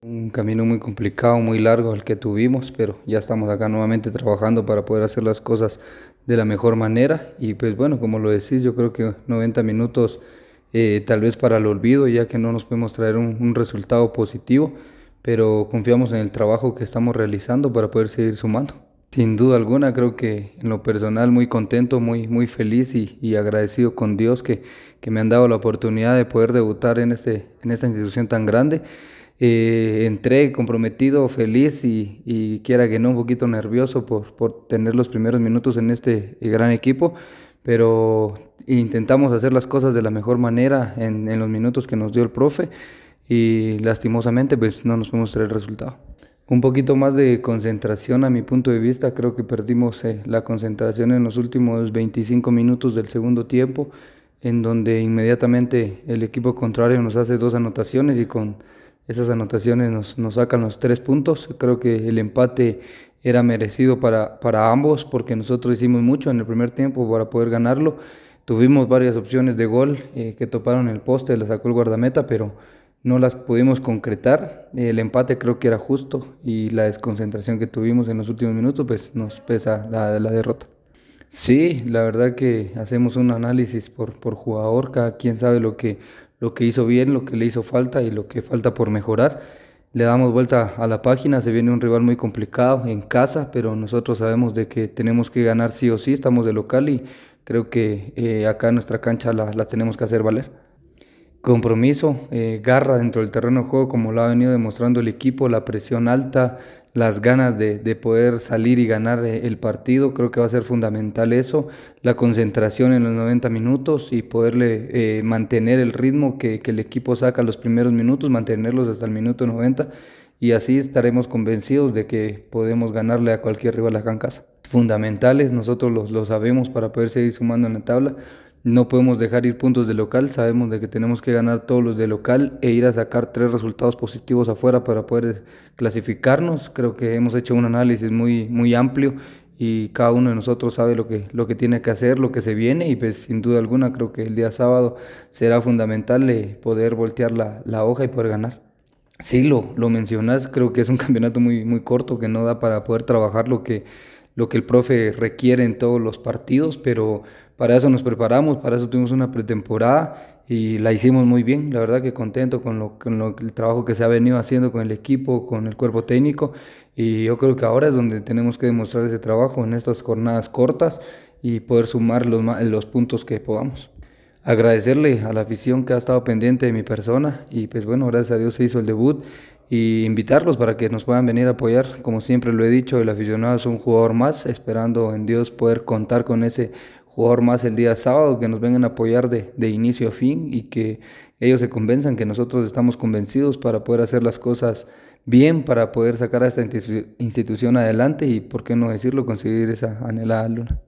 Un camino muy complicado, muy largo el que tuvimos, pero ya estamos acá nuevamente trabajando para poder hacer las cosas de la mejor manera. Y pues bueno, como lo decís, yo creo que 90 minutos eh, tal vez para el olvido, ya que no nos podemos traer un, resultado positivo, pero confiamos en el trabajo que estamos realizando para poder seguir sumando. Sin duda alguna, creo que en lo personal muy contento, muy, muy feliz y, y agradecido con Dios que, que, me han dado la oportunidad de poder debutar en, este, en esta institución tan grande eh, entré comprometido, feliz y, y, quiera que no, un poquito nervioso por, por tener los primeros minutos en este gran equipo, pero intentamos hacer las cosas de la mejor manera en, en los minutos que nos dio el profe y lastimosamente pues no nos podemos traer el resultado. Un poquito más de concentración a mi punto de vista, creo que perdimos eh, la concentración en los últimos 25 minutos del segundo tiempo, en donde inmediatamente el equipo contrario nos hace dos anotaciones y con esas anotaciones nos, nos, sacan los tres puntos. Creo que el empate era merecido para, para ambos porque nosotros hicimos mucho en el primer tiempo para poder ganarlo. Tuvimos varias opciones de gol eh, que toparon el poste, la sacó el guardameta, pero no las pudimos concretar. El empate creo que era justo y la desconcentración que tuvimos en los últimos minutos pues nos pesa la, derrota. Sí, la verdad que hacemos un análisis por, por jugador, cada quien sabe lo que, lo que hizo bien, lo que le hizo falta y lo que falta por mejorar. Le damos vuelta a la página, se viene un rival muy complicado en casa, pero nosotros sabemos de que tenemos que ganar sí o sí, estamos de local y creo que eh, acá nuestra cancha la, tenemos que hacer valer compromiso, eh, garra dentro del terreno de juego, como lo ha venido demostrando el equipo, la presión alta, las ganas de, de, poder salir y ganar eh, el partido, creo que va a ser fundamental eso, la concentración en los 90 minutos y poderle eh, mantener el ritmo que, que, el equipo saca los primeros minutos, mantenerlos hasta el minuto 90 y así estaremos convencidos de que podemos ganarle a cualquier rival acá en casa. Fundamentales, nosotros lo, lo sabemos para poder seguir sumando en la tabla no podemos dejar ir puntos de local, sabemos de que tenemos que ganar todos los de local e ir a sacar tres resultados positivos afuera para poder clasificarnos. Creo que hemos hecho un análisis muy, muy amplio y cada uno de nosotros sabe lo que, lo que tiene que hacer, lo que se viene y pues sin duda alguna creo que el día sábado será fundamental poder voltear la, la hoja y poder ganar. Sí, lo, lo mencionas, creo que es un campeonato muy, muy corto que no da para poder trabajar lo que, lo que el profe requiere en todos los partidos, pero para eso nos preparamos, para eso tuvimos una pretemporada y la hicimos muy bien. La verdad que contento con, lo, con lo, el trabajo que se ha venido haciendo con el equipo, con el cuerpo técnico. Y yo creo que ahora es donde tenemos que demostrar ese trabajo en estas jornadas cortas y poder sumar los, los puntos que podamos. Agradecerle a la afición que ha estado pendiente de mi persona y pues bueno, gracias a Dios se hizo el debut y invitarlos para que nos puedan venir a apoyar. Como siempre lo he dicho, el aficionado es un jugador más, esperando en Dios poder contar con ese jugador más el día sábado, que nos vengan a apoyar de, de inicio a fin y que ellos se convenzan que nosotros estamos convencidos para poder hacer las cosas bien, para poder sacar a esta institución adelante y, por qué no decirlo, conseguir esa anhelada luna.